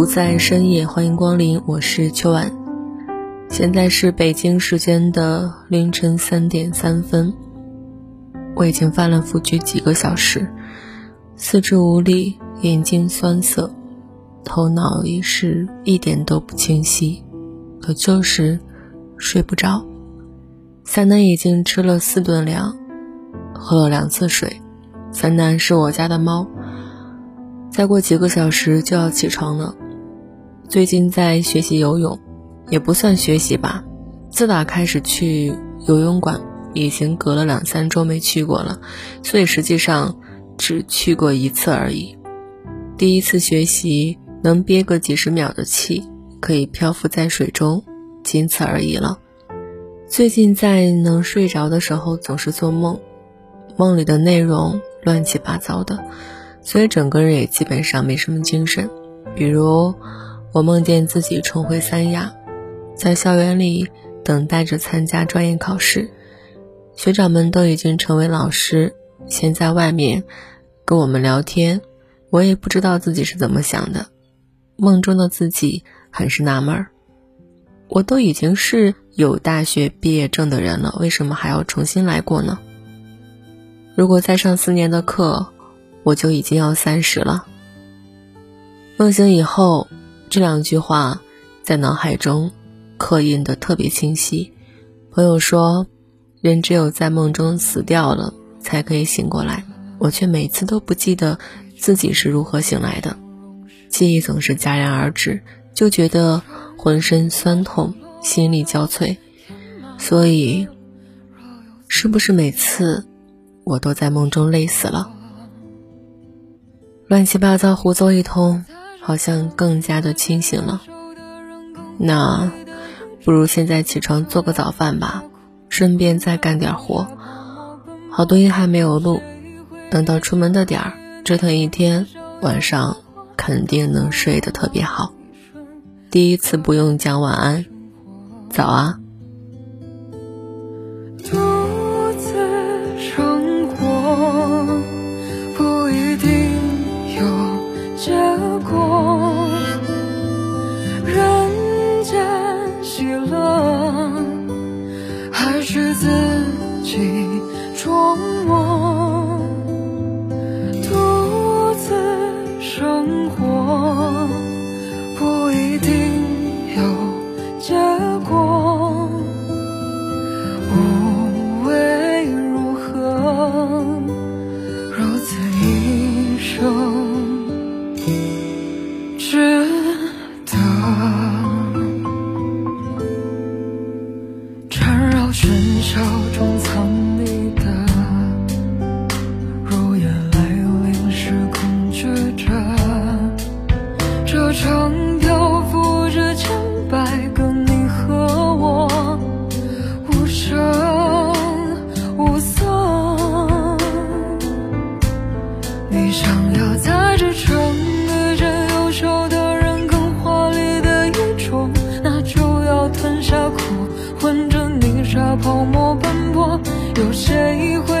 不在深夜，欢迎光临，我是秋晚。现在是北京时间的凌晨三点三分，我已经翻了覆去几个小时，四肢无力，眼睛酸涩，头脑也是一点都不清晰，可就是睡不着。三男已经吃了四顿粮，喝了两次水。三男是我家的猫，再过几个小时就要起床了。最近在学习游泳，也不算学习吧。自打开始去游泳馆，已经隔了两三周没去过了，所以实际上只去过一次而已。第一次学习能憋个几十秒的气，可以漂浮在水中，仅此而已了。最近在能睡着的时候总是做梦，梦里的内容乱七八糟的，所以整个人也基本上没什么精神，比如。我梦见自己重回三亚，在校园里等待着参加专业考试，学长们都已经成为老师，现在外面跟我们聊天。我也不知道自己是怎么想的，梦中的自己很是纳闷儿。我都已经是有大学毕业证的人了，为什么还要重新来过呢？如果再上四年的课，我就已经要三十了。梦醒以后。这两句话在脑海中刻印的特别清晰。朋友说，人只有在梦中死掉了，才可以醒过来。我却每次都不记得自己是如何醒来的，记忆总是戛然而止，就觉得浑身酸痛，心力交瘁。所以，是不是每次我都在梦中累死了？乱七八糟胡诌一通。好像更加的清醒了，那不如现在起床做个早饭吧，顺便再干点活。好多音还没有录，等到出门的点儿，折腾一天，晚上肯定能睡得特别好。第一次不用讲晚安，早啊。默默独自生活不一定有结果，无谓如何？如此一生。值得。缠绕喧嚣中藏匿。窗漂浮着千百个你和我，无声无色。你想要在这城遇见，优秀的人更华丽的衣着，那就要吞下苦，混着泥沙泡沫奔波，有谁会？